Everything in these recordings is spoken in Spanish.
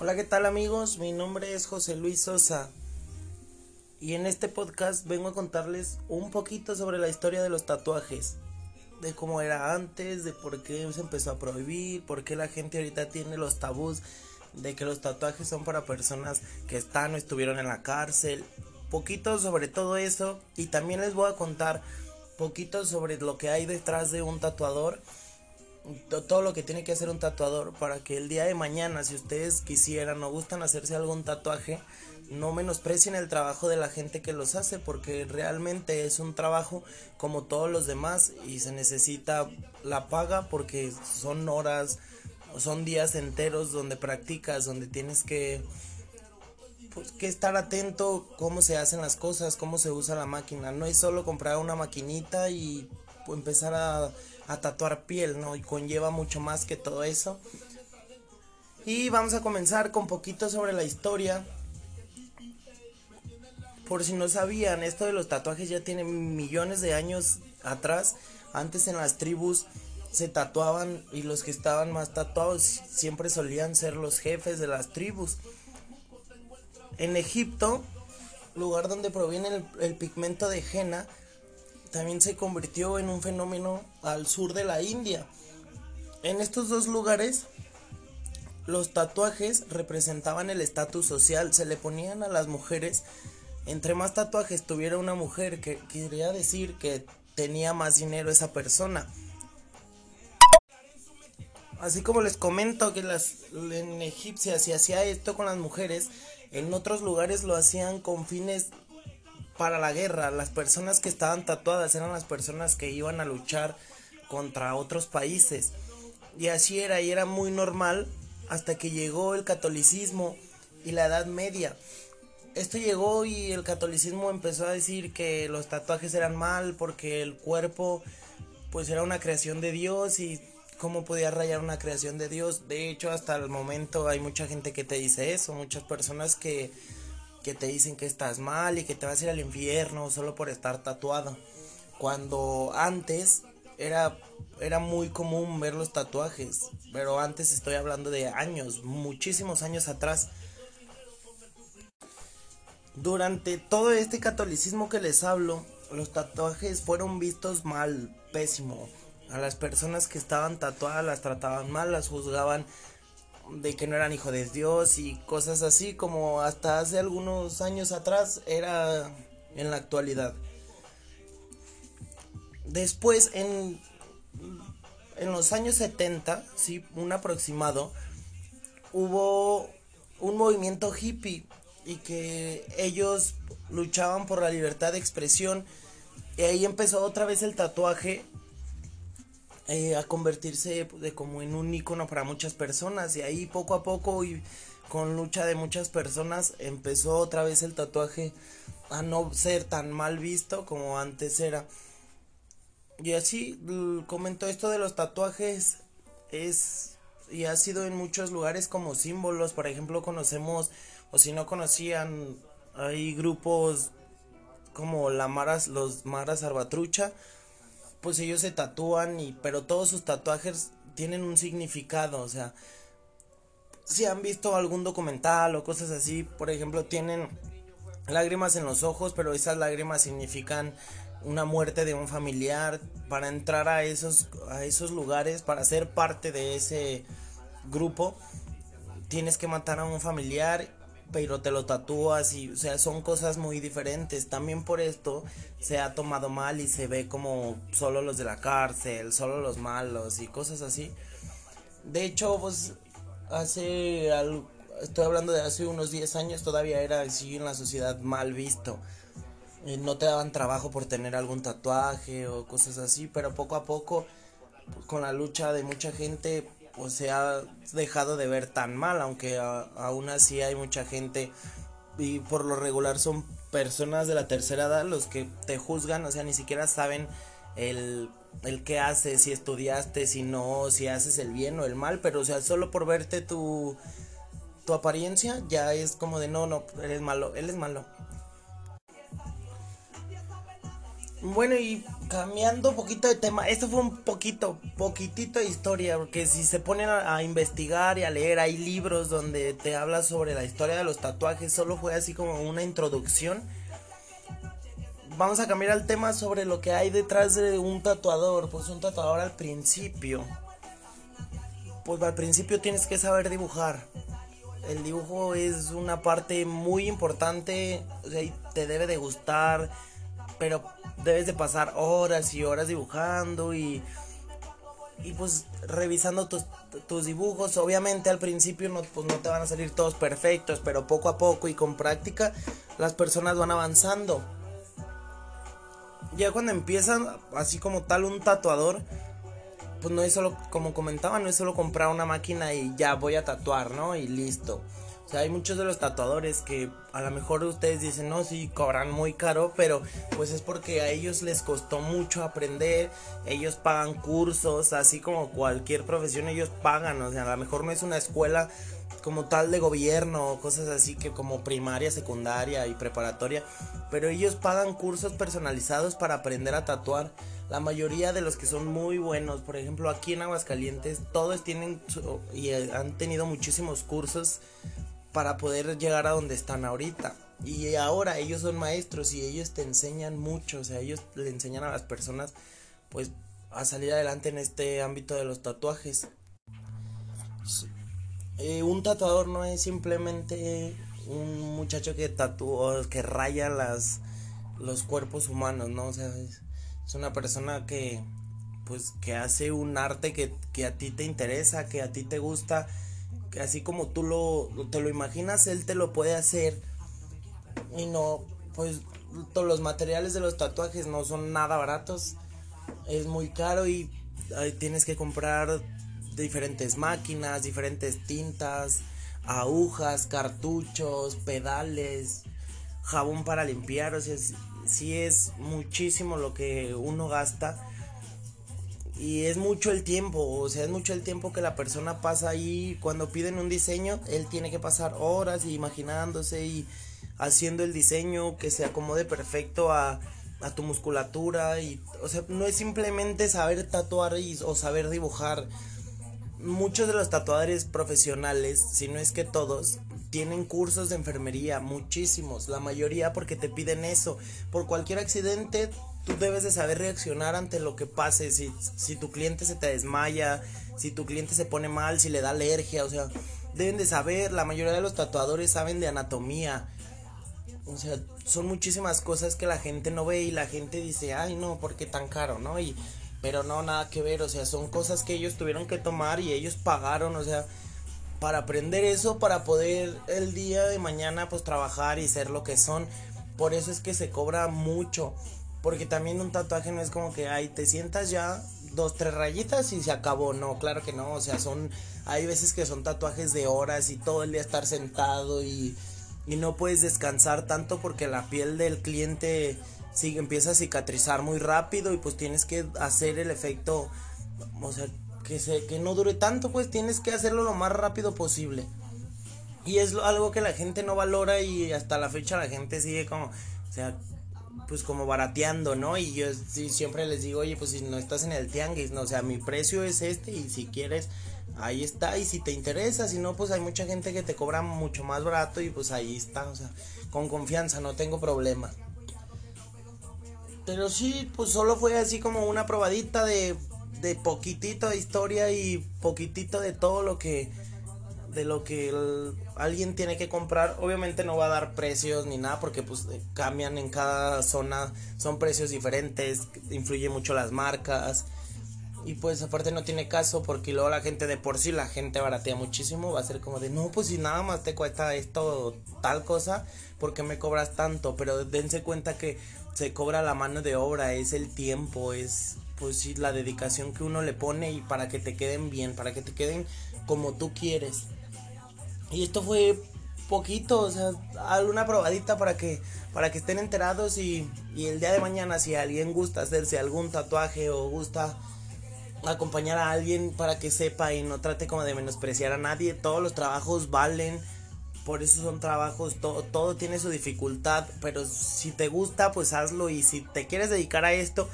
Hola, ¿qué tal amigos? Mi nombre es José Luis Sosa. Y en este podcast vengo a contarles un poquito sobre la historia de los tatuajes, de cómo era antes, de por qué se empezó a prohibir, por qué la gente ahorita tiene los tabús de que los tatuajes son para personas que están o estuvieron en la cárcel, poquito sobre todo eso. Y también les voy a contar poquito sobre lo que hay detrás de un tatuador todo lo que tiene que hacer un tatuador para que el día de mañana, si ustedes quisieran o gustan hacerse algún tatuaje, no menosprecien el trabajo de la gente que los hace, porque realmente es un trabajo como todos los demás y se necesita la paga porque son horas, son días enteros donde practicas, donde tienes que pues, que estar atento cómo se hacen las cosas, cómo se usa la máquina. No es solo comprar una maquinita y empezar a a tatuar piel, ¿no? Y conlleva mucho más que todo eso. Y vamos a comenzar con poquito sobre la historia. Por si no sabían, esto de los tatuajes ya tiene millones de años atrás. Antes en las tribus se tatuaban y los que estaban más tatuados siempre solían ser los jefes de las tribus. En Egipto, lugar donde proviene el, pigmento de henna, también se convirtió en un fenómeno al sur de la India. En estos dos lugares, los tatuajes representaban el estatus social, se le ponían a las mujeres, entre más tatuajes tuviera una mujer, que quería decir que tenía más dinero esa persona. Así como les comento que las, en Egipcia se hacía esto con las mujeres, en otros lugares lo hacían con fines para la guerra. Las personas que estaban tatuadas eran las personas que iban a luchar contra otros países. Y así era, y era muy normal hasta que llegó el catolicismo y la Edad Media. Esto llegó y el catolicismo empezó a decir que los tatuajes eran mal porque el cuerpo pues era una creación de Dios y cómo podía rayar una creación de Dios. De hecho, hasta el momento hay mucha gente que te dice eso, muchas personas que que te dicen que estás mal y que te vas a ir al infierno solo por estar tatuado. Cuando antes era, era muy común ver los tatuajes, pero antes estoy hablando de años, muchísimos años atrás. Durante todo este catolicismo que les hablo, los tatuajes fueron vistos mal, pésimo. A las personas que estaban tatuadas las trataban mal, las juzgaban de que no eran hijos de Dios y cosas así como hasta hace algunos años atrás era en la actualidad. Después en, en los años 70, sí, un aproximado, hubo un movimiento hippie y que ellos luchaban por la libertad de expresión y ahí empezó otra vez el tatuaje eh, a convertirse de como en un icono para muchas personas. Y ahí poco a poco y con lucha de muchas personas empezó otra vez el tatuaje a no ser tan mal visto como antes era. Y así comentó esto de los tatuajes es y ha sido en muchos lugares como símbolos. Por ejemplo conocemos o si no conocían hay grupos como la Maras los Maras Arbatrucha pues ellos se tatúan y pero todos sus tatuajes tienen un significado, o sea, si han visto algún documental o cosas así, por ejemplo, tienen lágrimas en los ojos, pero esas lágrimas significan una muerte de un familiar para entrar a esos a esos lugares para ser parte de ese grupo tienes que matar a un familiar pero te lo tatúas y, o sea, son cosas muy diferentes. También por esto se ha tomado mal y se ve como solo los de la cárcel, solo los malos y cosas así. De hecho, pues hace estoy hablando de hace unos 10 años, todavía era así en la sociedad mal visto. no te daban trabajo por tener algún tatuaje o cosas así, pero poco a poco, con la lucha de mucha gente, pues se ha dejado de ver tan mal, aunque aún así hay mucha gente y por lo regular son personas de la tercera edad los que te juzgan, o sea, ni siquiera saben el, el qué haces, si estudiaste, si no, si haces el bien o el mal, pero o sea, solo por verte tu, tu apariencia ya es como de no, no, eres malo, él es malo. Bueno, y cambiando un poquito de tema, esto fue un poquito, poquitito de historia, porque si se ponen a, investigar y a leer, hay libros donde te habla sobre la historia de los tatuajes, solo fue así como una introducción. Vamos a cambiar el tema sobre lo que hay detrás de un tatuador, pues un tatuador al principio. Pues al principio tienes que saber dibujar. El dibujo es una parte muy importante, o sea, te debe de gustar, pero debes de pasar horas y horas dibujando y, y pues revisando tus, tus dibujos. Obviamente al principio no, pues no te van a salir todos perfectos, pero poco a poco y con práctica las personas van avanzando. Ya cuando empiezan así como tal un tatuador, pues no es solo, como comentaba, no es solo comprar una máquina y ya voy a tatuar, ¿no? Y listo. O sea, hay muchos de los tatuadores que a lo mejor ustedes dicen, no, sí, cobran muy caro, pero pues es porque a ellos les costó mucho aprender, ellos pagan cursos, así como cualquier profesión ellos pagan, o sea, a lo mejor no es una escuela como tal de gobierno cosas así que como primaria, secundaria y preparatoria, pero ellos pagan cursos personalizados para aprender a tatuar. La mayoría de los que son muy buenos, por ejemplo, aquí en Aguascalientes, todos tienen y han tenido muchísimos cursos para poder llegar a donde están ahorita. Y ahora ellos son maestros y ellos te enseñan mucho, o sea, ellos le enseñan a las personas pues a salir adelante en este ámbito de los tatuajes. Eh, un tatuador no es simplemente un muchacho que tatúa, que raya las, los cuerpos humanos, ¿no? O sea, es, es una persona que pues que hace un arte que, que a ti te interesa, que a ti te gusta así como tú lo, te lo imaginas, él te lo puede hacer. Y no, pues todos los materiales de los tatuajes no son nada baratos. Es muy caro y tienes que comprar diferentes máquinas, diferentes tintas, agujas, cartuchos, pedales, jabón para limpiar. O sea, sí es muchísimo lo que uno gasta y es mucho el tiempo, o sea, es mucho el tiempo que la persona pasa ahí. Cuando piden un diseño, él tiene que pasar horas imaginándose y haciendo el diseño que se acomode perfecto a, tu musculatura. Y, o sea, no es simplemente saber tatuar o saber dibujar. Muchos de los tatuadores profesionales, si no es que todos, tienen cursos de enfermería, muchísimos, la mayoría porque te piden eso. Por cualquier accidente tú debes de saber reaccionar ante lo que pase, si, si tu cliente se te desmaya, si tu cliente se pone mal, si le da alergia, o sea, deben de saber, la mayoría de los tatuadores saben de anatomía, o sea, son muchísimas cosas que la gente no ve y la gente dice, ay no, ¿por qué tan caro, no? Y, pero no, nada que ver, o sea, son cosas que ellos tuvieron que tomar y ellos pagaron, o sea, para aprender eso, para poder el día de mañana pues trabajar y ser lo que son. Por eso es que se cobra mucho. Porque también un tatuaje no es como que, ay, te sientas ya dos, tres rayitas y se acabó. No, claro que no. O sea, son, hay veces que son tatuajes de horas y todo el día estar sentado y, y no puedes descansar tanto porque la piel del cliente sigue, empieza a cicatrizar muy rápido y pues tienes que hacer el efecto, o sea, que, se, que no dure tanto, pues tienes que hacerlo lo más rápido posible. Y es algo que la gente no valora y hasta la fecha la gente sigue como, o sea, pues como barateando, ¿no? Y yo sí, siempre les digo, oye, pues si no estás en el tianguis, ¿no? O sea, mi precio es este y si quieres, ahí está. Y si te interesa, si no, pues hay mucha gente que te cobra mucho más barato y pues ahí está, o sea, con confianza, no tengo problema. Pero sí, pues solo fue así como una probadita de, de poquitito de historia y poquitito de todo lo que de lo que alguien tiene que comprar. Obviamente no va a dar precios ni nada porque pues eh, cambian en cada zona, son precios diferentes, influye mucho las marcas. Y pues aparte no tiene caso porque luego la gente de por sí, la gente baratea muchísimo, va a ser como de, no, pues si nada más te cuesta esto tal cosa, ¿por qué me cobras tanto? Pero dense cuenta que se cobra la mano de obra, es el tiempo, es pues la dedicación que uno le pone y para que te queden bien, para que te queden como tú quieres. Y esto fue poquito, o sea, alguna probadita para que para que estén enterados y, y el día de mañana si alguien gusta hacerse algún tatuaje o gusta acompañar a alguien para que sepa y no trate como de menospreciar a nadie, todos los trabajos valen, por eso son trabajos, todo, todo tiene su dificultad, pero si te gusta pues hazlo y si te quieres dedicar a esto,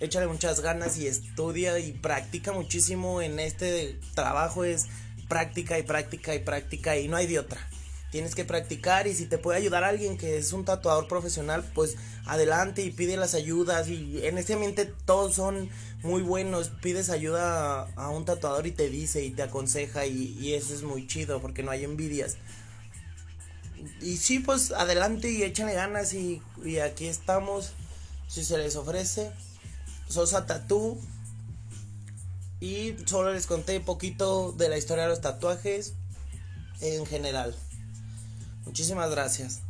échale muchas ganas y estudia y practica muchísimo en este trabajo es práctica y práctica y práctica y no hay de otra. Tienes que practicar y si te puede ayudar alguien que es un tatuador profesional, pues adelante y pide las ayudas y en este ambiente todos son muy buenos, pides ayuda a, un tatuador y te dice y te aconseja y, eso es muy chido porque no hay envidias. Y sí, pues adelante y échenle ganas y, y aquí estamos, si se les ofrece. Sosa Tatú. Y solo les conté un poquito de la historia de los tatuajes en general. Muchísimas gracias.